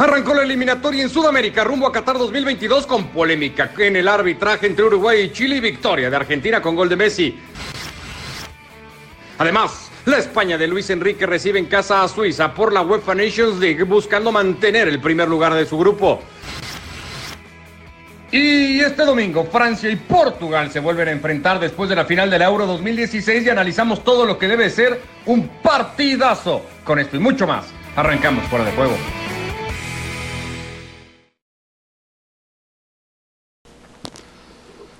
Arrancó la eliminatoria en Sudamérica rumbo a Qatar 2022 con polémica en el arbitraje entre Uruguay y Chile y victoria de Argentina con gol de Messi. Además, la España de Luis Enrique recibe en casa a Suiza por la UEFA Nations League buscando mantener el primer lugar de su grupo. Y este domingo Francia y Portugal se vuelven a enfrentar después de la final del Euro 2016 y analizamos todo lo que debe ser un partidazo. Con esto y mucho más, arrancamos fuera de juego.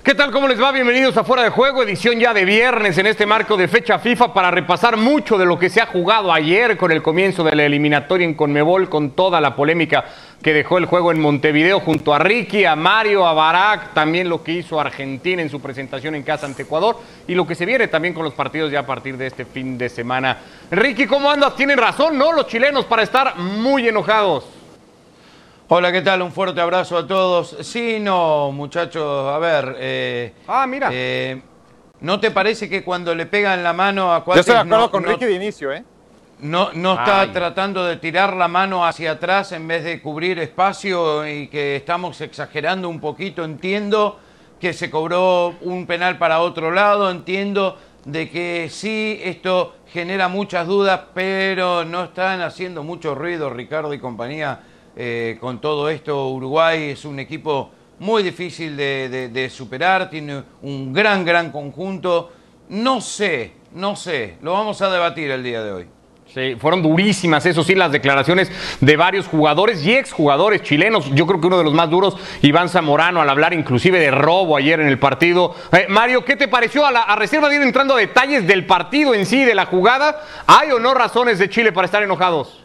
¿Qué tal? ¿Cómo les va? Bienvenidos a Fuera de Juego, edición ya de viernes en este marco de fecha FIFA para repasar mucho de lo que se ha jugado ayer con el comienzo de la eliminatoria en Conmebol, con toda la polémica que dejó el juego en Montevideo junto a Ricky, a Mario, a Barak, también lo que hizo Argentina en su presentación en casa ante Ecuador y lo que se viene también con los partidos ya a partir de este fin de semana. Ricky, ¿cómo andas? Tienen razón, ¿no? Los chilenos para estar muy enojados. Hola, ¿qué tal? Un fuerte abrazo a todos. Sí, no, muchachos, a ver. Eh, ah, mira. Eh, ¿No te parece que cuando le pegan la mano a Cuates... Yo estoy de acuerdo no, con no, Ricky de inicio, ¿eh? No, no está Ay. tratando de tirar la mano hacia atrás en vez de cubrir espacio y que estamos exagerando un poquito. Entiendo que se cobró un penal para otro lado, entiendo de que sí, esto genera muchas dudas, pero no están haciendo mucho ruido Ricardo y compañía eh, con todo esto. Uruguay es un equipo muy difícil de, superar, tiene un gran, gran conjunto. No sé, no sé, lo vamos a debatir el día de hoy. Sí, fueron durísimas, eso sí, las declaraciones de varios jugadores y exjugadores chilenos. Yo creo que uno de los más duros, Iván Zamorano, al hablar inclusive de robo ayer en el partido. Eh, Mario, ¿qué te pareció a, la, a reserva de ir entrando a detalles del partido en sí, de la jugada? ¿Hay o no razones de Chile para estar enojados?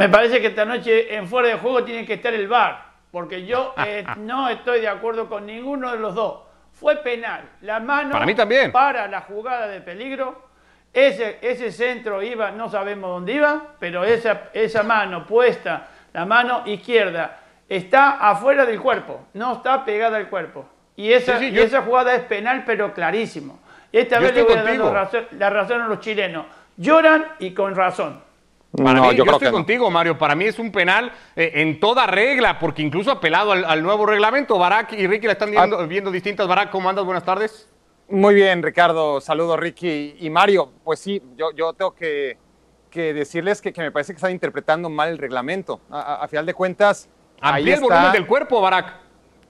Me parece que esta noche en fuera de juego tiene que estar el VAR, porque yo eh, no estoy de acuerdo con ninguno de los dos. Fue penal. La mano Para mí también. para la jugada de peligro. Ese, ese centro iba, no sabemos dónde iba, pero esa, esa mano puesta, la mano izquierda, está afuera del cuerpo, no está pegada al cuerpo. Y esa, Sí, sí, y yo- esa jugada es penal, pero clarísimo. Esta Yo vez le voy a dar razón- la razón a los chilenos. Lloran y con razón. Para no, mí, yo, estoy no. contigo, Mario. Para mí es un penal eh, en toda regla, porque incluso apelado al, al nuevo reglamento. Barak y Ricky la están viendo, Ah. viendo distintas. Barak, ¿cómo andas? Buenas tardes. Muy bien, Ricardo. Saludos, Ricky y Mario. Pues sí, yo, yo tengo que, que decirles que, que me parece que están interpretando mal el reglamento. A, a- a final de cuentas, Amplía el volumen del cuerpo, Barak.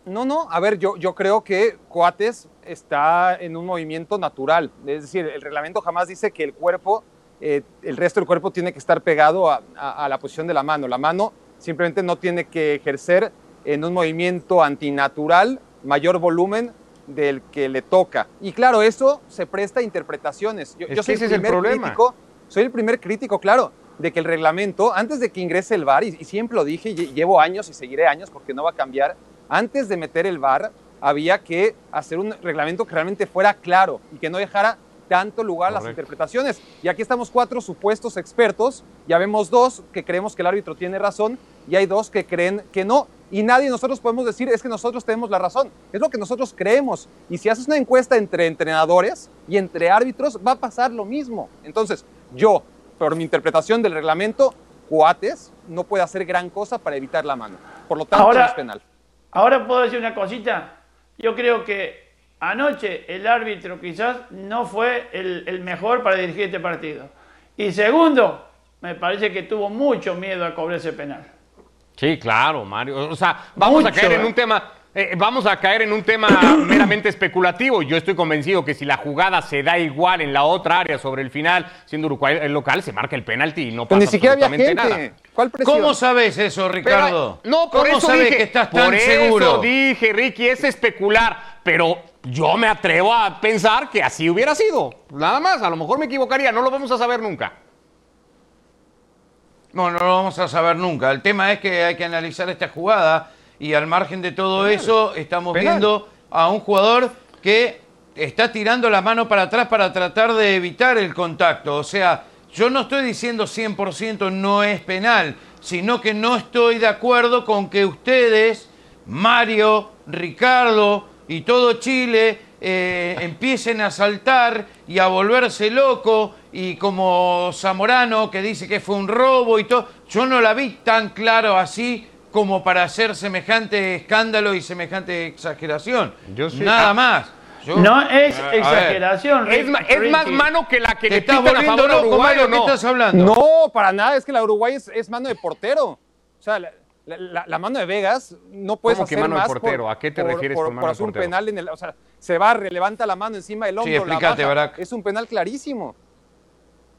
No, no, a ver, yo, yo creo que Coates está en un movimiento natural. Es decir, el reglamento jamás dice que el cuerpo, eh, el resto del cuerpo tiene que estar pegado a, a- a la posición de la mano. La mano simplemente no tiene que ejercer en un movimiento antinatural mayor volumen del que le toca. Y claro, eso se presta a interpretaciones. Yo, yo soy ese el es el primer problema. crítico, soy el primer crítico, claro, de que el reglamento, antes de que ingrese el VAR, y, y siempre lo dije, y llevo años y seguiré años porque no va a cambiar, antes de meter el VAR había que hacer un reglamento que realmente fuera claro y que no dejara tanto lugar a las interpretaciones. Y aquí estamos cuatro supuestos expertos, ya vemos dos que creemos que el árbitro tiene razón y hay dos que creen que no. Y nadie de nosotros podemos decir es que nosotros tenemos la razón. Es lo que nosotros creemos. Y si haces una encuesta entre entrenadores y entre árbitros, va a pasar lo mismo. Entonces, yo, por mi interpretación del reglamento, Coates no puede hacer gran cosa para evitar la mano. Por lo tanto, Ahora- no es penal. Ahora puedo decir una cosita. Yo creo que anoche el árbitro quizás no fue el, el mejor para dirigir este partido. Y segundo, me parece que tuvo mucho miedo a cobrar ese penal. Sí, claro, Mario. O sea, vamos a caer en ¿eh? un tema. eh, vamos a caer en un tema meramente especulativo. Yo estoy convencido que si la jugada se da igual en la otra área sobre el final, siendo Uruguay el local, se marca el penalti y no pasa ni siquiera había gente. absolutamente nada. ¿Cuál presión? ¿Cómo sabes eso, Pero, Ricardo? no, por ¿Cómo eso sabes dije, que estás por tan eso seguro? dije, Ricky, es especular, pero yo me atrevo a pensar que así hubiera sido. Nada más, a lo mejor me equivocaría, no lo vamos a saber nunca. No, no lo vamos a saber nunca. El tema es que hay que analizar esta jugada y al margen de todo eso estamos Penal. viendo a un jugador que está tirando la mano para atrás para tratar de evitar el contacto. O sea, yo no estoy diciendo 100% no es penal, sino que no estoy de acuerdo con que ustedes, Mario, Ricardo y todo Chile, eh, empiecen a saltar y a volverse loco y como Zamorano que dice que fue un robo y todo, yo no la vi tan claro así como para hacer semejante escándalo y semejante exageración. Yo sí- Nada ah. más. Yo- No es A ver, exageración. Es, más mano que la que ¿Te le estás pitan a volviendo favor a loco, Uruguay Mario? o ¿Qué no? estás hablando? No, para nada, es que la Uruguay es, es mano de portero. O sea, la, la- la- la mano de Vegas no puedes ¿Cómo que hacer mano de más portero? por- ¿A qué te por- refieres por, con mano por de hacer un penal en el, o sea, se barre, levanta la mano encima del hombro, la explícate, baja. Es un penal clarísimo.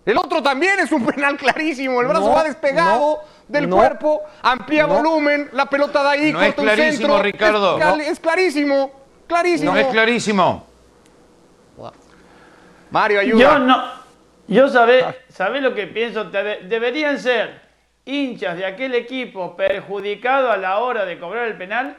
El otro también es un penal clarísimo. El brazo No, va despegado no, del no. cuerpo, amplía No. volumen, la pelota de ahí, No corta es un clarísimo, centro. Ricardo. Es, cal- No. es clarísimo, clarísimo. No es clarísimo. Mario, ayuda. Yo no. Yo sabe lo que pienso. Debe- deberían ser hinchas de aquel equipo perjudicado a la hora de cobrar el penal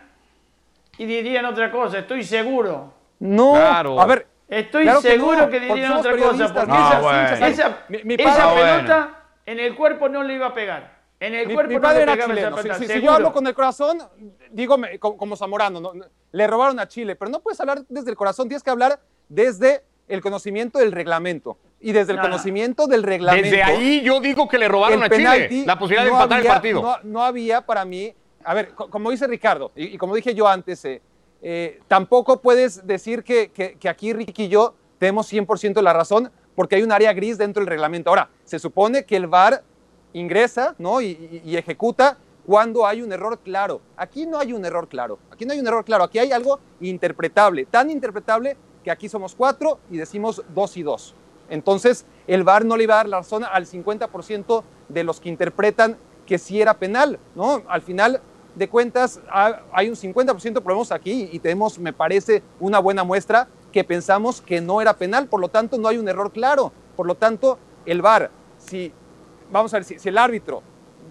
y dirían otra cosa. Estoy seguro. No, Claro. a ver. Estoy claro que seguro no, que porque dirían otra cosa. Porque no, esa, bueno. hinchas, esa- mi, mi esa padre, bueno. pelota en el cuerpo no le iba a pegar. En el mi- cuerpo mi padre era chileno. Si, yo hablo con el corazón, digo como, como zamorano, no, no, le robaron a Chile, pero no puedes hablar desde el corazón, tienes que hablar desde el conocimiento del reglamento. Y desde el No, no. conocimiento del reglamento. Desde ahí yo digo que le robaron a Chile la posibilidad de empatar había- el partido. No, no había para mí, a ver, co- como dice Ricardo, y, y como dije yo antes, eh, eh, tampoco puedes decir que, que- que aquí Ricky y yo tenemos 100% la razón, porque hay un área gris dentro del reglamento. Ahora, se supone que el VAR ingresa ¿no? y, ejecuta cuando hay un error claro. Aquí no hay un error claro, aquí no hay un error claro, aquí hay algo interpretable, tan interpretable que aquí somos cuatro y decimos dos y dos. Entonces, el VAR no le iba a dar la razón al 50% de los que interpretan que sí era penal, ¿no? Al final de cuentas, ha- hay un 50% probemos aquí y tenemos, me parece, una buena muestra que pensamos que no era penal, por lo tanto, no hay un error claro. Por lo tanto, el VAR, si, vamos a ver, si, si el árbitro,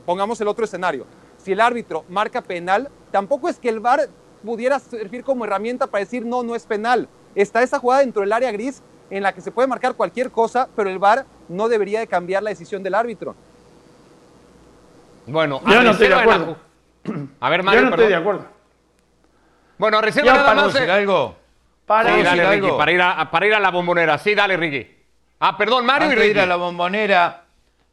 pongamos el otro escenario, si el árbitro marca penal, tampoco es que el VAR pudiera servir como herramienta para decir no, no es penal. Está esa jugada dentro del área gris en la que se puede marcar cualquier cosa, pero el VAR no debería de cambiar la decisión del árbitro. Bueno, Yo a no estoy de acuerdo. la- A ver, Yo Mario, no estoy de perdón. acuerdo. Bueno, a reserva Ya nada para más. ¿Puedo decir eh, algo? Para Sí, ¿Puedo dale, decir Ricky, algo? para ir, a, para ir a la bombonera. Sí, dale, Ricky. Ah, perdón, Mario Antes y de Ricky. ir a la bombonera,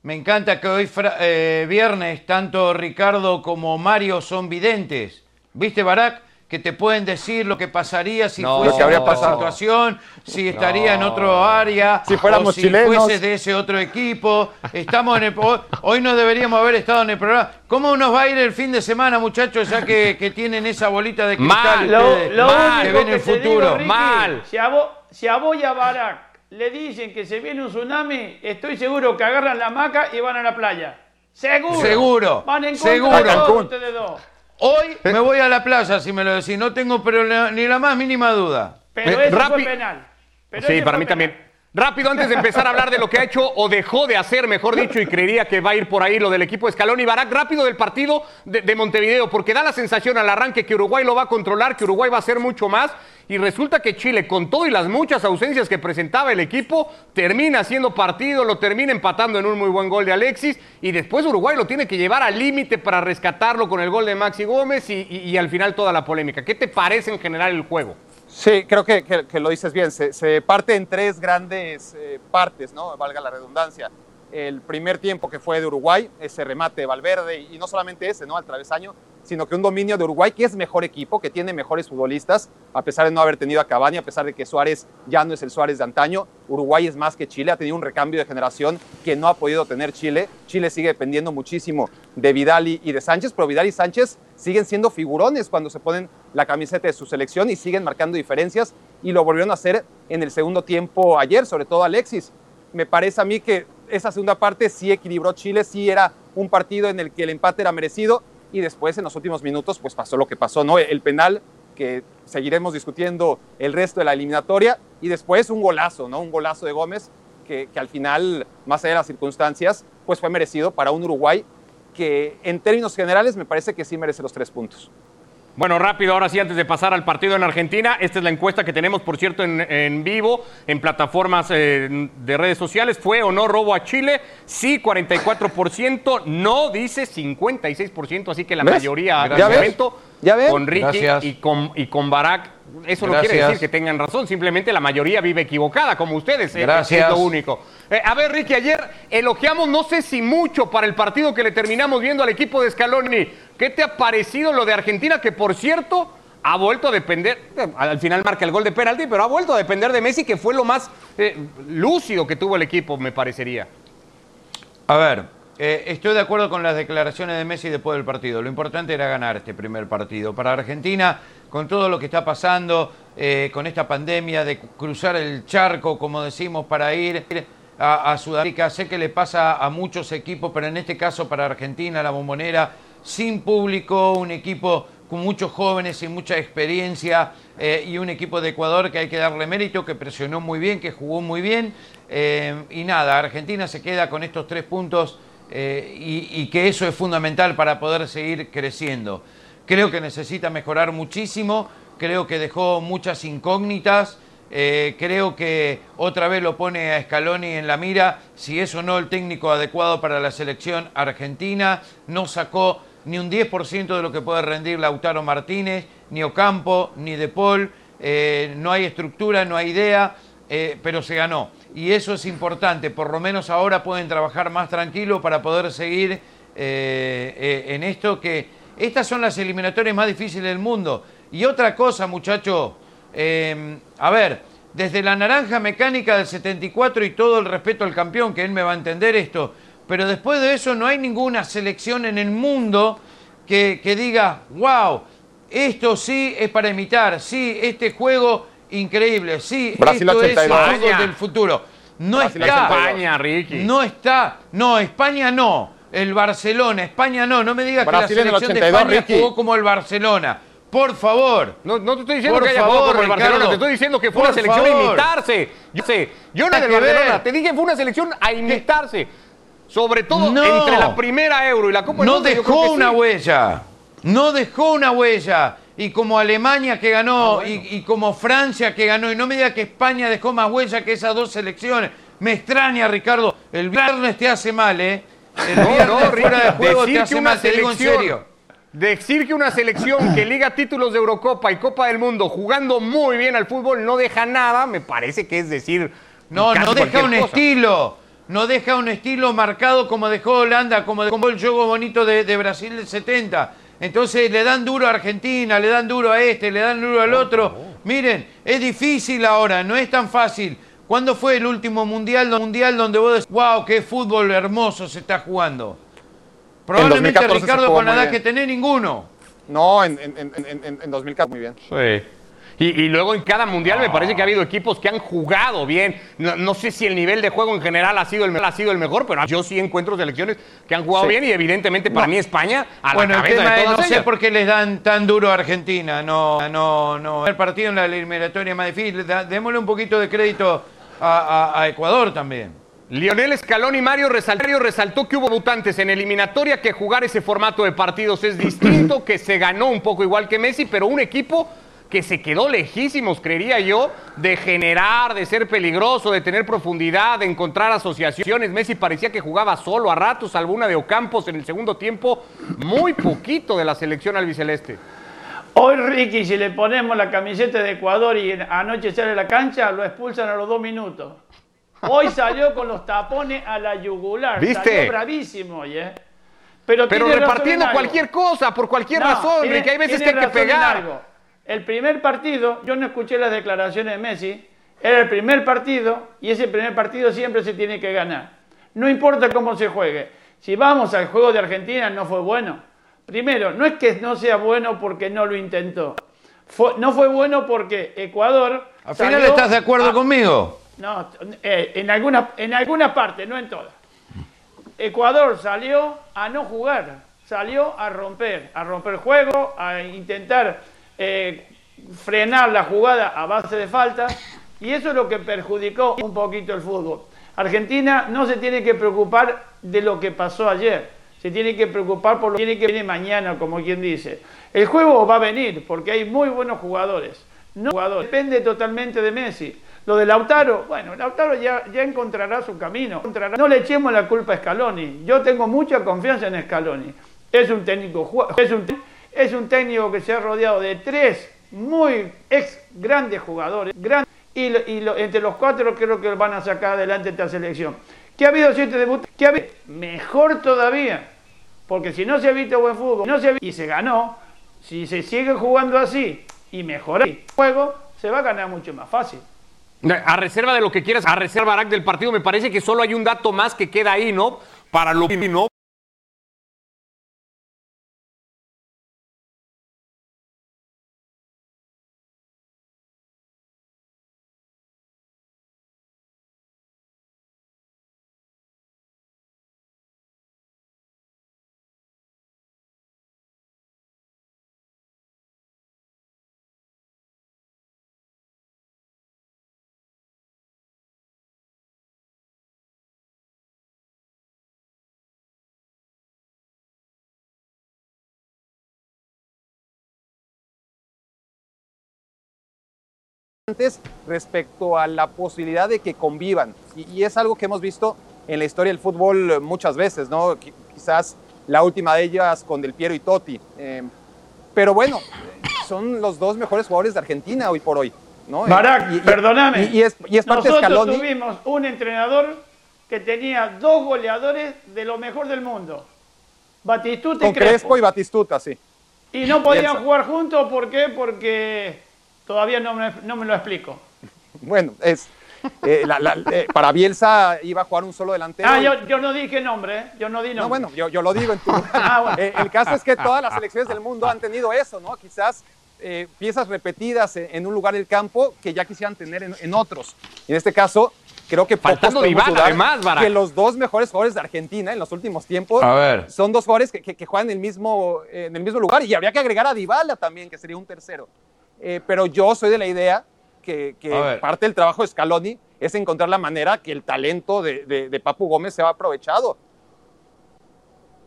me encanta que hoy fra- eh, viernes tanto Ricardo como Mario son videntes. ¿Viste, Barak? Que te pueden decir lo que pasaría si No. fuese Lo habría en otra situación, si estaría en otro área, Si fuéramos o si chilenos. fuese de ese otro equipo. Estamos en el, hoy- hoy no deberíamos haber estado en el programa. ¿Cómo nos va a ir el fin de semana, muchachos, ya que, que tienen esa bolita de cristal Mal. Lo, ustedes, lo Mal. que ven que el te digo, futuro? Ricky, Mal. Si a, vos, si a vos y a Barak le dicen que se viene un tsunami, estoy seguro que agarran la hamaca y van a la playa. Seguro. Seguro, Van en contra seguro. de todos Cancún. ustedes dos. Hoy me voy a la playa, si me lo decís. No tengo pero ni la más mínima duda. Pero Eh, eso rapi- fue penal. Pero Sí, ese para fue mí penal. también. Rápido, antes de empezar a hablar de lo que ha hecho o dejó de hacer, mejor dicho, y creería que va a ir por ahí lo del equipo Escalón y Barak, rápido del partido de, de Montevideo, porque da la sensación al arranque que Uruguay lo va a controlar, que Uruguay va a hacer mucho más, y resulta que Chile, con todo y las muchas ausencias que presentaba el equipo, termina haciendo partido, lo termina empatando en un muy buen gol de Alexis, y después Uruguay lo tiene que llevar al límite para rescatarlo con el gol de Maxi Gómez y- y al final toda la polémica. ¿Qué te parece en general el juego? Sí, creo que, que- lo dices bien. Se, parte en tres grandes eh, partes, ¿no? Valga la redundancia. El primer tiempo que fue de Uruguay, ese remate de Valverde, y no solamente ese, ¿no? Al travesaño, sino que un dominio de Uruguay que es mejor equipo, que tiene mejores futbolistas, a pesar de no haber tenido a Cavani, a pesar de que Suárez ya no es el Suárez de antaño. Uruguay es más que Chile, ha tenido un recambio de generación que no ha podido tener Chile. Chile sigue dependiendo muchísimo de Vidal y, de Sánchez, pero Vidal y Sánchez siguen siendo figurones cuando se ponen la camiseta de su selección y siguen marcando diferencias y lo volvieron a hacer en el segundo tiempo ayer, sobre todo Alexis. Me parece a mí que esa segunda parte sí equilibró Chile, sí era un partido en el que el empate era merecido y después en los últimos minutos pues pasó lo que pasó, ¿no? El penal que seguiremos discutiendo el resto de la eliminatoria y después un golazo, ¿no? Un golazo de Gómez que, al final, más allá de las circunstancias, pues fue merecido para un Uruguay que en términos generales me parece que sí merece los tres puntos. Bueno, rápido, ahora sí, antes de pasar al partido en Argentina, esta es la encuesta que tenemos, por cierto, en, en vivo, en plataformas eh, de redes sociales. ¿Fue o no robo a Chile? Sí, 44%, no, dice 56%, así que la ¿Ves? mayoría ¿Ya ves? momento ¿Ya ves? con Ricky Gracias. y con, y con Barak Eso no quiere decir que tengan razón, simplemente la mayoría vive equivocada, como ustedes. eh, Gracias. Es lo único. Eh, a ver, Ricky, ayer elogiamos, no sé si mucho para el partido que le terminamos viendo al equipo de Scaloni. ¿Qué te ha parecido lo de Argentina? Que por cierto, ha vuelto a depender, eh, al final marca el gol de penalti, pero ha vuelto a depender de Messi, que fue lo más eh, lúcido que tuvo el equipo, me parecería. A ver, eh, estoy de acuerdo con las declaraciones de Messi después del partido. Lo importante era ganar este primer partido. Para Argentina, con todo lo que está pasando, eh, con esta pandemia de cruzar el charco, como decimos, para ir a, a Sudamérica, sé que le pasa a muchos equipos, pero en este caso para Argentina, la bombonera, sin público, un equipo con muchos jóvenes y mucha experiencia eh, y un equipo de Ecuador que hay que darle mérito, que presionó muy bien, que jugó muy bien. y nada, Argentina se queda con estos tres puntos eh, y, que eso es fundamental para poder seguir creciendo. Creo que necesita mejorar muchísimo, creo que dejó muchas incógnitas. eh, creo que otra vez lo pone a Scaloni en la mira, si es o no el técnico adecuado para la selección argentina. No sacó ni un 10% de lo que puede rendir Lautaro Martínez, ni Ocampo, ni De Paul. eh, no hay estructura, no hay idea, pero se ganó. Y eso es importante, por lo menos ahora pueden trabajar más tranquilo para poder seguir eh, eh, en esto que estas son las eliminatorias más difíciles del mundo. Y otra cosa, muchacho, eh, a ver, desde la naranja mecánica del 74 y todo el respeto al campeón, que él me va a entender esto, pero después de eso no hay ninguna selección en el mundo que, que diga, wow, esto sí es para imitar, sí, este juego increíble, sí, Brasil esto es el 82. fútbol del futuro. No Brasil está. 82. España, Ricky. No está. No, España no. El Barcelona, España no. No me digas Brasil que la el selección de 82, España Ricky. jugó como el Barcelona. Por favor. No, no te estoy diciendo Por que haya favor, jugado como el Barcelona, Ricardo. te estoy diciendo que fue Por una selección a imitarse. Yo sé, yo no Nada del que Barcelona, ver. te dije fue una selección a imitarse. Sobre todo No. entre la primera Euro y la Copa del No Mundo, yo creo dejó que una sí. huella. No dejó una huella. Y como Alemania que ganó, y, y como Francia que ganó, y no me diga que España dejó más huella que esas dos selecciones. Me extraña, Ricardo. El viernes te hace mal, ¿eh? El No, viernes no, fuera de Ricky, juego decir te hace mal, te digo en serio. Decir que una selección que liga títulos de Eurocopa y Copa del Mundo jugando muy bien al fútbol no deja nada, me parece que es decir. No, no deja un cosa. estilo. No deja un estilo marcado como dejó Holanda, como dejó el juego bonito de, de Brasil del 70. Entonces le dan duro a Argentina, le dan duro a este, le dan duro al otro. Miren, es difícil ahora, no es tan fácil. ¿Cuándo fue el último mundial, mundial donde vos decís, wow, qué fútbol hermoso se está jugando? Probablemente 2014 se Ricardo con la edad bien. que tenés ninguno. No, en, en, en, en, en- en 2014 muy bien. Sí. Y, y luego en cada mundial me parece que ha habido equipos que han jugado bien. No, no sé si el nivel de juego en general ha sido el, ha sido el mejor, pero yo sí encuentro selecciones que han jugado Sí. bien y evidentemente para mí España a Bueno, la el cabeza tema de es, no todas sé por qué les dan tan duro a Argentina. No, no, no. El partido en la eliminatoria más difícil. Démosle un poquito de crédito a, a- a Ecuador también. Lionel Mario resaltó, Mario resaltó que hubo votantes en eliminatoria que jugar ese formato de partidos es distinto, que se ganó un poco igual que Messi, pero un equipo que se quedó lejísimos, creería yo, de generar, de ser peligroso, de tener profundidad, de encontrar asociaciones. Messi parecía que jugaba solo a ratos, salvo una de Ocampos en el segundo tiempo, muy poquito de la selección albiceleste. Hoy Ricky, si le ponemos la camiseta de Ecuador y anoche sale a la cancha, lo expulsan a los dos minutos. Hoy salió con los tapones a la yugular. ¿Viste? Salió bravísimo hoy, ¿eh? Pero, Pero repartiendo cualquier cosa, por cualquier No, razón, tiene- Ricky, hay veces que hay que pegar. El primer partido, yo no escuché las declaraciones de Messi, era el primer partido y ese primer partido siempre se tiene que ganar. No importa cómo se juegue. Si vamos al juego de Argentina, no fue bueno. Primero, no es que no sea bueno porque no lo intentó. Fue- no fue bueno porque Ecuador. Al final estás de acuerdo a- conmigo. no, eh, en algunas en alguna parte, no en todas. Ecuador salió a no jugar, salió a romper, a romper juego, a intentar eh, frenar la jugada a base de faltas, y eso es lo que perjudicó un poquito el fútbol. Argentina no se tiene que preocupar de lo que pasó ayer, se tiene que preocupar por lo que tiene que mañana, como quien dice. El juego va a venir porque hay muy buenos jugadores. No. Depende totalmente de Messi. Lo de Lautaro, bueno, Lautaro ya, ya encontrará su camino. No le echemos la culpa a Scaloni. Yo tengo mucha confianza en Scaloni. Es un técnico, es un, es un técnico que se ha rodeado de tres muy ex grandes jugadores, y, entre los cuatro creo que van a sacar adelante esta selección. Que ha habido siete debuts, que ha habido mejor todavía, porque si no se ha visto buen fútbol, no se ha y se ganó, si se sigue jugando así y mejora el juego, se va a ganar mucho más fácil. A reserva de lo que quieras, a reserva Barak, del partido, me parece que solo hay un dato más que queda ahí, ¿no? Para lo ¿no? Respecto a la posibilidad de que convivan. Y, y es algo que hemos visto en la historia del fútbol muchas veces, ¿no? Qui- Quizás la última de ellas con Del Piero y Totti. Eh, pero bueno, son los dos mejores jugadores de Argentina hoy por hoy, ¿no? Barak, y- y- perdóname. Y, y es, es parte de Nosotros Scaloni. tuvimos un entrenador que tenía dos goleadores de lo mejor del mundo. Batistuta y Con Crespo y Batistuta, sí. Y no podían jugar juntos, ¿por qué? Porque todavía no me, no me lo explico. Bueno, es, eh, la- la- eh, para Bielsa iba a jugar un solo delantero. Ah, y- yo, yo no dije nombre, ¿eh? Yo no di nombre. No, bueno, yo, yo lo digo en tu lugar. Ah, bueno. Eh, el caso es que todas las selecciones del mundo han tenido eso, ¿no? Quizás eh, piezas repetidas en, en un lugar del campo que ya quisieran tener en, en otros. Y en este caso, creo que Faltando dudar además, Barak. que los dos mejores jugadores de Argentina en los últimos tiempos A ver. son dos jugadores que, que- que juegan en el, mismo, eh, en el mismo lugar. Y habría que agregar a Dybala también, que sería un tercero. Eh, pero yo soy de la idea que, parte del trabajo de Scaloni es encontrar la manera que el talento de, de- de Papu Gómez sea aprovechado.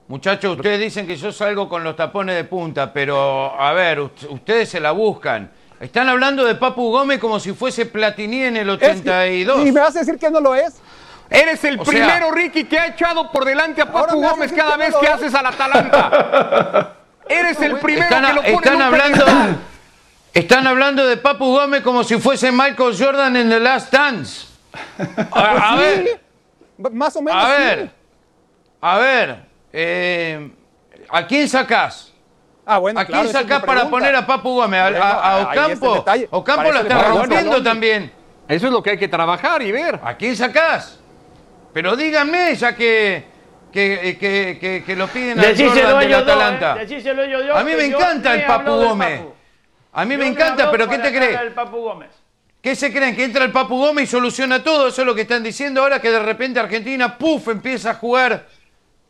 Muchachos, ustedes dicen que yo salgo con los tapones de punta, pero a ver, ust- ustedes se la buscan. Están hablando de Papu Gómez como si fuese Platini en el Es que- 82. ¿Y me vas a decir que no lo es? Eres el O sea- primero, Ricky, que ha echado por delante a Papu Gómez cada que vez que haces al Atalanta. Eres el primero Están, que lo pone están en un hablando, pedestal. están hablando de Papu Gómez como si fuese Michael Jordan en The Last Dance. A, a ver, Más o menos. a sí. ver, a ver, eh, ¿a quién sacás? Ah, bueno, ¿A claro, quién mi sacás para poner a Papu Gómez? ¿A, a- Ocampo? Ocampo la está rompiendo también. Eso es lo que hay que trabajar y ver. ¿A quién sacás? Pero díganme, ya que, que, que, que- que lo piden a Jordan del Atalanta. ¿eh? A mí me encanta el Papu Gómez. Papu. A mí Yo me encanta, pero ¿qué te crees? del Papu Gómez. ¿Qué se creen? ¿Que entra el Papu Gómez y soluciona todo? Eso es lo que están diciendo ahora, que de repente Argentina, ¡puf!, empieza a jugar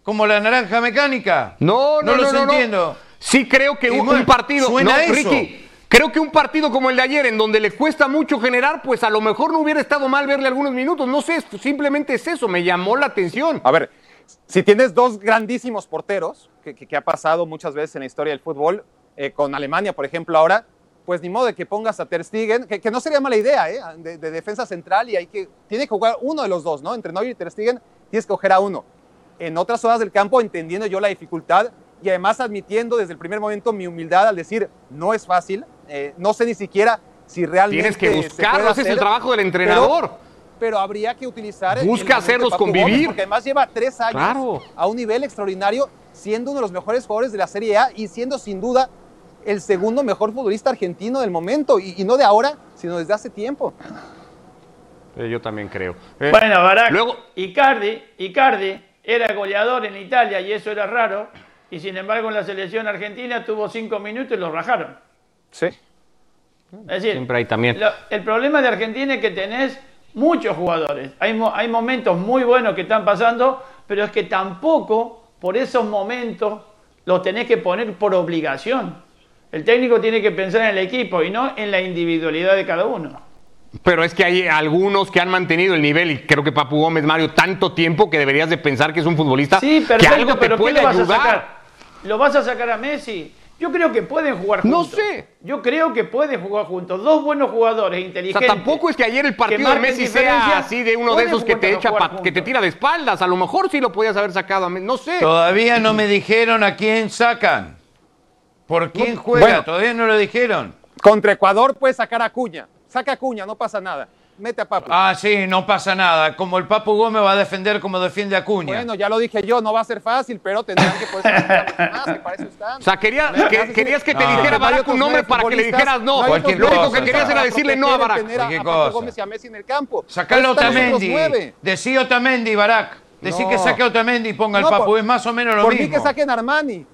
como la naranja mecánica. No, no, no, los no, no. entiendo. Sí creo que un, un partido, suena no, eso. Ricky, creo que un partido como el de ayer, en donde le cuesta mucho generar, pues a lo mejor no hubiera estado mal verle algunos minutos. No sé, simplemente es eso, me llamó la atención. A ver, si tienes dos grandísimos porteros, que, que- que ha pasado muchas veces en la historia del fútbol, eh, con Alemania, por ejemplo, ahora, pues ni modo de que pongas a Ter Stegen, que, que no sería mala idea, ¿eh? De, de defensa central y hay que, tiene que jugar uno de los dos, ¿no? Entre Neuer y Ter Stegen tienes que coger a uno. En otras zonas del campo, entendiendo yo la dificultad y además admitiendo desde el primer momento mi humildad al decir, no es fácil, eh, no sé ni siquiera si realmente Tienes que buscarlo, puede ese es el trabajo del pero- entrenador. pero habría que utilizar. Busca hacerlos convivir. Gómez, porque además lleva tres años Claro. a un nivel extraordinario, siendo uno de los mejores jugadores de la Serie A y siendo sin duda el segundo mejor futbolista argentino del momento, y, y no de ahora, sino desde hace tiempo. Eh, yo también creo. Eh, Bueno, Barak, Luego, Icardi, Icardi era goleador en Italia y eso era raro. Y sin embargo en la selección argentina tuvo cinco minutos y lo rajaron. Sí. Es decir, Siempre hay también. lo- el problema de Argentina es que tenés muchos jugadores. Hay, mo- hay momentos muy buenos que están pasando, pero es que tampoco por esos momentos los tenés que poner por obligación. El técnico tiene que pensar en el equipo y no en la individualidad de cada uno. Pero es que hay algunos que han mantenido el nivel y creo que Papu Gómez, Mario, tanto tiempo que deberías de pensar que es un futbolista Sí, que perfecto, algo te pero ¿qué puede le vas ayudar. a sacar? ¿Lo vas a sacar a Messi? Yo creo que pueden jugar No juntos. sé. Yo creo que pueden jugar juntos. Dos buenos jugadores O sea, inteligentes. tampoco es que ayer el partido de Messi sea así de uno de esos que te echa que te tira de espaldas. A lo mejor sí lo podías haber sacado a Messi. No sé. Todavía no me dijeron a quién sacan. ¿Por quién juega? bueno. Todavía no lo dijeron. Contra Ecuador puedes sacar a Cuña. Saca a Cuña, no pasa nada. Mete a Papu. Ah, sí, no pasa nada. Como el Papu Gómez va a defender como defiende a Cuña. Bueno, ya lo dije yo, no va a ser fácil, pero tendrán que poder sacar más, que para eso están. O sea, quería, que- querías que te No. dijera Barack un nombre para que le dijeras no. Lo único que querías era decirle no a Barack. a- a Papu cosa. Gómez y a Messi en el campo. Sacalo a Otamendi. Decí Otamendi, Barak. Decí No. que saque a Otamendi y ponga al No, Papu. por- es más o menos lo Por mismo. mí que saquen a Armani.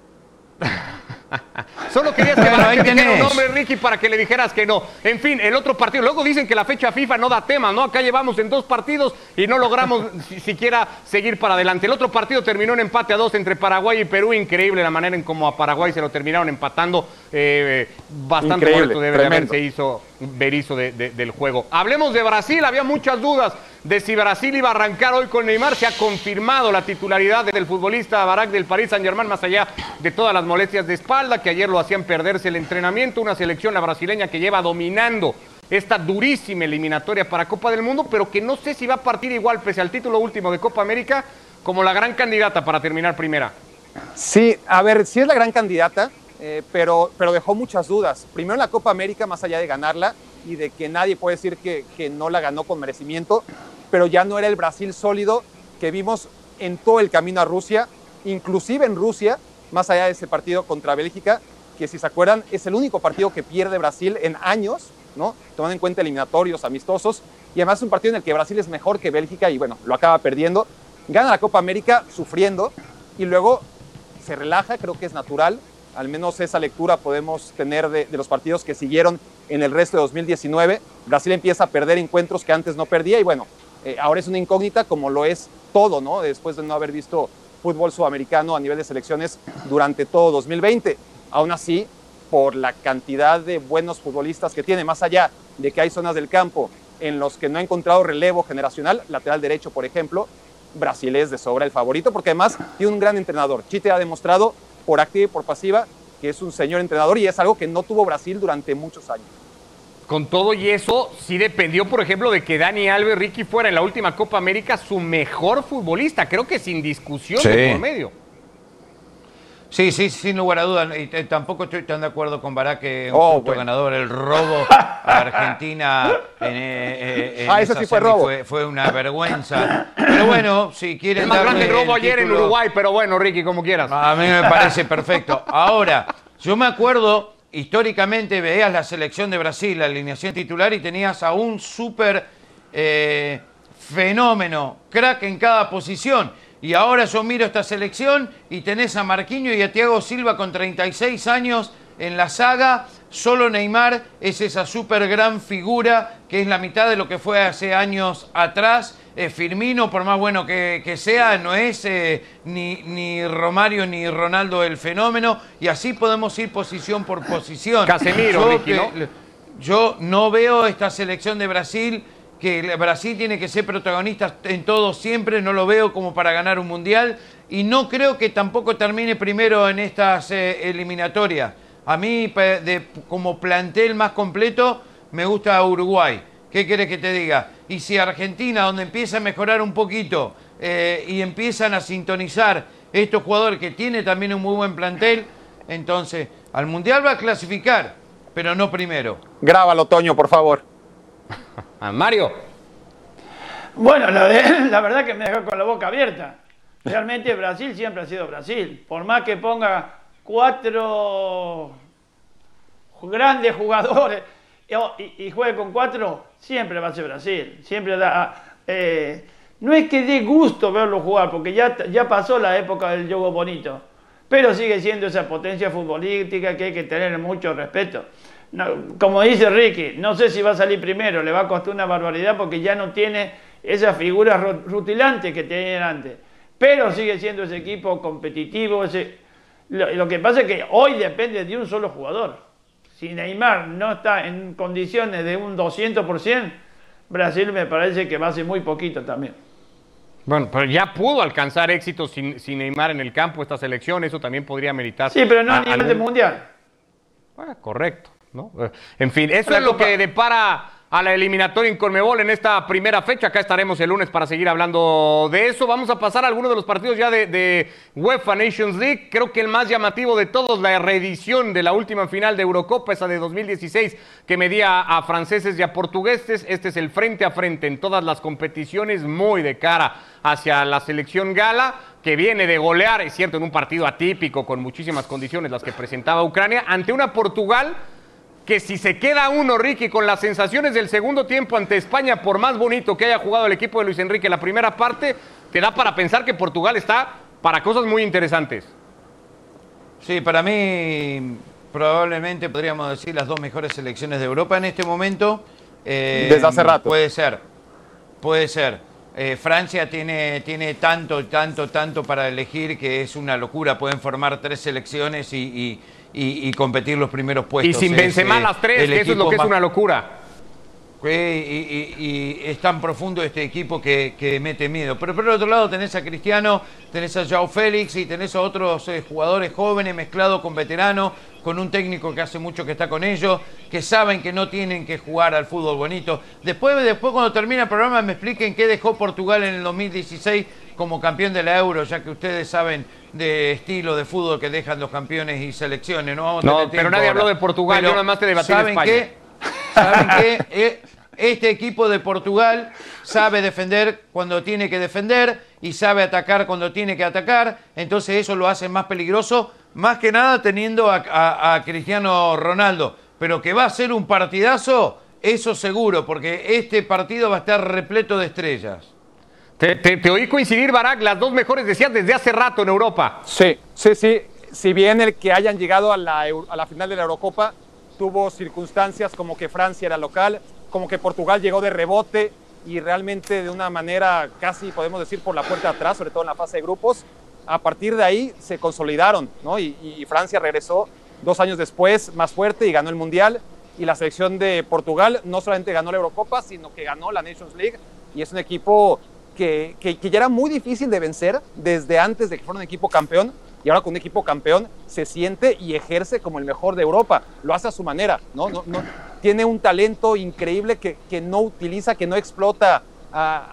Solo querías que Bueno, ahí dijera un nombre, Ricky, para que le dijeras que no. En fin, el otro partido. Luego dicen que la fecha FIFA no da tema, ¿no? Acá llevamos en dos partidos y no logramos si- siquiera seguir para adelante. El otro partido terminó en empate a dos entre Paraguay y Perú. Increíble la manera en cómo a Paraguay se lo terminaron empatando. Eh, bastante Increíble, muerto debe de haberse hizo de- de- del juego. Hablemos de Brasil. Había muchas dudas de si Brasil iba a arrancar hoy con Neymar. Se ha confirmado la titularidad del futbolista Barak del Paris Saint-Germain, más allá de todas las molestias de espalda que ayer lo hacían perderse el entrenamiento. Una selección, la brasileña, que lleva dominando esta durísima eliminatoria para Copa del Mundo, pero que no sé si va a partir igual, pese al título último de Copa América, como la gran candidata para terminar primera. Sí, a ver, sí es la gran candidata, eh, pero, pero dejó muchas dudas. Primero en la Copa América, más allá de ganarla y de que nadie puede decir que, que no la ganó con merecimiento, pero ya no era el Brasil sólido que vimos en todo el camino a Rusia, inclusive en Rusia, más allá de ese partido contra Bélgica, que si se acuerdan es el único partido que pierde Brasil en años, ¿no? tomando en cuenta eliminatorios, amistosos, y además es un partido en el que Brasil es mejor que Bélgica y bueno, lo acaba perdiendo. Gana la Copa América sufriendo y luego se relaja, creo que es natural. Al menos esa lectura podemos tener de, de los partidos que siguieron en el resto de 2019. Brasil empieza a perder encuentros que antes no perdía y bueno, eh, ahora es una incógnita como lo es todo, ¿no? Después de no haber visto fútbol sudamericano a nivel de selecciones durante todo 2020. Aún así, por la cantidad de buenos futbolistas que tiene, más allá de que hay zonas del campo en los que no ha encontrado relevo generacional, lateral derecho, por ejemplo, Brasil es de sobra el favorito, porque además tiene un gran entrenador. Chite ha demostrado por activa y por pasiva que es un señor entrenador y es algo que no tuvo Brasil durante muchos años. Con todo y eso, sí dependió, por ejemplo, de que Dani Alves Ricky fuera en la última Copa América su mejor futbolista. Creo que sin discusión Sí. de por medio. Sí, sí, sin lugar a dudas. Y tampoco estoy tan de acuerdo con Barak que un Oh, bueno. ganador. El robo a Argentina en, eh, eh, en Ah, ese esa sí fue robo. Fue, fue una vergüenza. Pero bueno, si quieren Es más darle grande el robo el ayer en Uruguay, pero bueno, Ricky, como quieras. A mí me parece perfecto. Ahora, yo me acuerdo, históricamente veías la selección de Brasil, la alineación titular, y tenías a un súper eh, fenómeno, crack en cada posición. Y ahora yo miro esta selección y tenés a Marquinhos y a Thiago Silva con 36 años en la saga. Solo Neymar es esa súper gran figura que es la mitad de lo que fue hace años atrás. Eh, Firmino, por más bueno que, que sea, no es eh, ni, ni Romario ni Ronaldo el fenómeno. Y así podemos ir posición por posición. Casemiro, Yo Ricky, ¿no? yo no veo esta selección de Brasil, que Brasil tiene que ser protagonista en todo siempre, no lo veo como para ganar un mundial y no creo que tampoco termine primero en estas eh, eliminatorias. A mí, de- como plantel más completo, me gusta Uruguay. ¿Qué quieres que te diga? Y si Argentina, donde empieza a mejorar un poquito eh, y empiezan a sintonizar estos jugadores que tiene también un muy buen plantel, entonces al mundial va a clasificar, pero no primero. Grábalo, Toño, por favor. Ah, Mario. Bueno, la, de- la verdad que me dejó con la boca abierta. Realmente Brasil siempre ha sido Brasil. Por más que ponga cuatro grandes jugadores y, y juegue con cuatro, siempre va a ser Brasil. Siempre da. eh, no es que dé gusto verlo jugar, porque ya, ya pasó la época del juego bonito. Pero sigue siendo esa potencia futbolística que hay que tener mucho respeto. Como dice Ricky, no sé si va a salir primero, le va a costar una barbaridad porque ya no tiene esas figuras ru- rutilantes que tenían antes. Pero sigue siendo ese equipo competitivo. Lo que pasa es que hoy depende de un solo jugador. Si Neymar no está en condiciones de un 200%, Brasil me parece que va a ser muy poquito también. Bueno, pero ya pudo alcanzar éxito sin, sin Neymar en el campo esta selección, eso también podría meritar. Sí, pero no a- a nivel algún- de mundial. Ah, correcto, ¿no? En fin, eso La es lo que depara a la eliminatoria en Conmebol en esta primera fecha. Acá estaremos el lunes para seguir hablando de eso. Vamos a pasar a algunos de los partidos ya de, de, UEFA Nations League. Creo que el más llamativo de todos, la reedición de la última final de Eurocopa, esa de 2016, que medía a franceses y a portugueses. Este es el frente a frente en todas las competiciones, muy de cara hacia la selección gala que viene de golear, es cierto, en un partido atípico con muchísimas condiciones las que presentaba Ucrania, ante una Portugal que si se queda uno, Ricky, con las sensaciones del segundo tiempo ante España, por más bonito que haya jugado el equipo de Luis Enrique la primera parte, te da para pensar que Portugal está para cosas muy interesantes. Sí, para mí probablemente podríamos decir las dos mejores selecciones de Europa en este momento. Eh, Desde hace rato. Puede ser, puede ser. Eh, Francia tiene, tiene tanto, tanto, tanto para elegir que es una locura. Pueden formar tres selecciones y, y y, y, competir los primeros puestos. Y sin Benzema las tres, que eso es lo que es una locura. Y, y, y, es tan profundo este equipo que, que, mete miedo. Pero por el otro lado tenés a Cristiano, tenés a Joao Félix y tenés a otros eh, jugadores jóvenes mezclados con veteranos, con un técnico que hace mucho que está con ellos, que saben que no tienen que jugar al fútbol bonito. Después, después cuando termine el programa me expliquen qué dejó Portugal en el 2016 como campeón de la Euro, ya que ustedes saben de estilo de fútbol que dejan los campeones y selecciones. No, no pero nadie habló de Portugal, yo nada más te debatí ¿saben de España. Qué? ¿Saben qué? Eh, este equipo de Portugal sabe defender cuando tiene que defender y sabe atacar cuando tiene que atacar, entonces eso lo hace más peligroso, más que nada teniendo a, a, a Cristiano Ronaldo. Pero que va a ser un partidazo, eso seguro, porque este partido va a estar repleto de estrellas. Te, te, te, oí coincidir, Barak, las dos mejores decías desde hace rato en Europa. Sí, sí, sí. Si bien el que hayan llegado a la, a la final de la Eurocopa tuvo circunstancias como que Francia era local, como que Portugal llegó de rebote y realmente de una manera casi, podemos decir, por la puerta atrás, sobre todo en la fase de grupos. A partir de ahí se consolidaron, ¿no? Y, y Francia regresó dos años después más fuerte y ganó el Mundial. Y la selección de Portugal no solamente ganó la Eurocopa, sino que ganó la Nations League. Y es un equipo que, que, que, ya era muy difícil de vencer desde antes de que fuera un equipo campeón y ahora con un equipo campeón se siente y ejerce como el mejor de Europa, lo hace a su manera, ¿no? no, tiene un talento increíble que, que, no utiliza, que no explota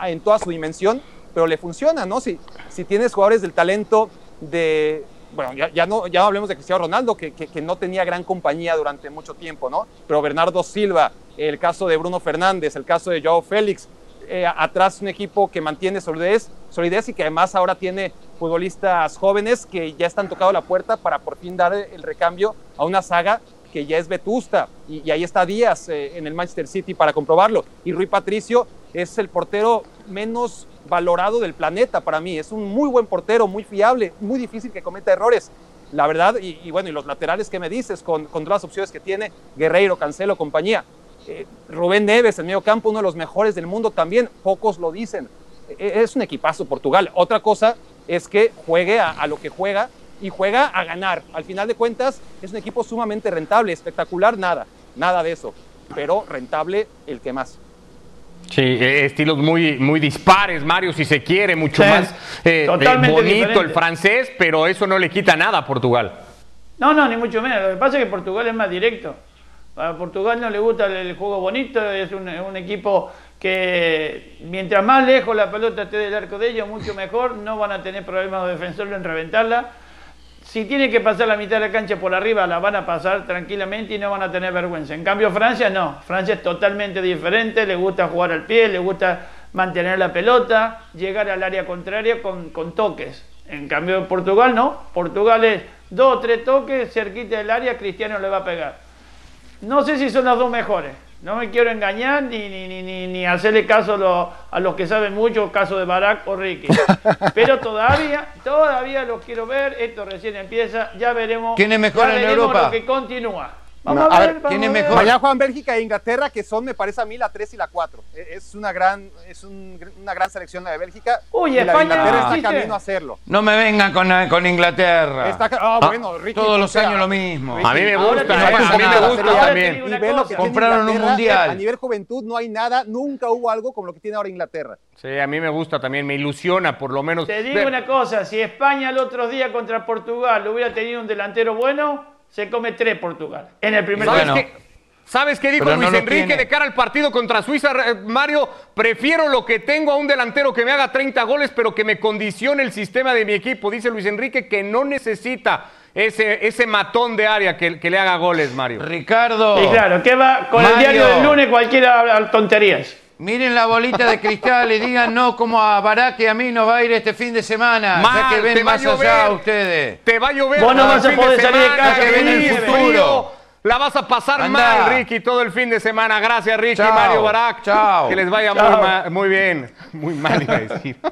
en toda su dimensión, pero le funciona, ¿no? Si, si tienes jugadores del talento de, bueno, ya, ya, no, ya hablemos de Cristiano Ronaldo, que, que, que, no tenía gran compañía durante mucho tiempo, ¿no? Pero Bernardo Silva, el caso de Bruno Fernández, el caso de Joao Félix, eh, atrás un equipo que mantiene solidez, solidez y que además ahora tiene futbolistas jóvenes que ya están tocando la puerta para por fin dar el recambio a una saga que ya es vetusta. Y, ahí está Díaz eh, en el Manchester City para comprobarlo. Y Rui Patricio es el portero menos valorado del planeta para mí, es un muy buen portero, muy fiable, muy difícil que cometa errores. La verdad, y, y bueno, y los laterales que me dices, con, con todas las opciones que tiene, Guerreiro, Cancelo, compañía, eh, Rubén Neves, en medio campo, uno de los mejores del mundo también, pocos lo dicen. Eh, es un equipazo Portugal. Otra cosa es que juegue a, a, lo que juega y juega a ganar. Al final de cuentas, es un equipo sumamente rentable, espectacular, nada, nada de eso, pero rentable el que más. Sí, estilos muy, muy dispares, Mario, si se quiere, mucho sí, más eh, bonito diferente. el francés, pero eso no le quita nada a Portugal. No, no, ni mucho menos. Lo que pasa es que Portugal es más directo. A Portugal no le gusta el, juego bonito, es un, equipo que mientras más lejos la pelota esté del arco de ellos, mucho mejor, no van a tener problemas defensores en reventarla. Si tiene que pasar la mitad de la cancha por arriba, la van a pasar tranquilamente y no van a tener vergüenza. En cambio, Francia no. Francia es totalmente diferente, le gusta jugar al pie, le gusta mantener la pelota, llegar al área contraria con, con toques. En cambio, Portugal no. Portugal es dos o tres toques, cerquita del área, Cristiano le va a pegar. No sé si son las dos mejores. No me quiero engañar ni, ni, ni, ni hacerle caso a, lo, a, los que saben mucho, caso de Barack o Ricky. Pero todavía, todavía los quiero ver. Esto recién empieza. Ya veremos. ¿Quién es mejor en Europa? lo que continúa. Vamos no, a, ver, ver ¿quién es mejor? Mañana juegan Bélgica e Inglaterra, que son, me parece a mí, la 3 y la 4. Es una gran, es un, una gran selección la de Bélgica. Uy, España Inglaterra no está camino a hacerlo. No me vengan con, con Inglaterra. Está, oh, ah, bueno, Ricky, todos los años lo mismo. Ricky, a mí me gusta, a mí me gusta también. Y ve lo que Compraron un mundial. A nivel juventud no hay nada, nunca hubo algo como lo que tiene ahora Inglaterra. Sí, a mí me gusta también, me ilusiona por lo menos. Te digo una cosa, si España el otro día contra Portugal hubiera tenido un delantero bueno, se come tres Portugal. En el primer bueno, ¿Sabes qué dijo Pero Luis Enrique tiene. de cara al partido contra Suiza? Mario, prefiero lo que tengo a un delantero que me haga 30 goles, pero que me condicione el sistema de mi equipo. Dice Luis Enrique que no necesita ese, ese matón de área que, que le haga goles, Mario. Ricardo. Y claro, ¿qué va? Con el diario del lunes cualquiera tonterías. Miren la bolita de cristal y digan no como a Barak y a mí nos va a ir este fin de semana. Mal, ya que te ven va a más llover. allá ustedes. Te va a llover. Vos no vas a fin poder salir de semana, casa, que viene el futuro. La vas a pasar Anda. mal, Ricky, todo el fin de semana. Gracias, Ricky, Chao. Mario Barak. Chao. Que les vaya Chao. muy, muy bien. Muy mal, iba a decir.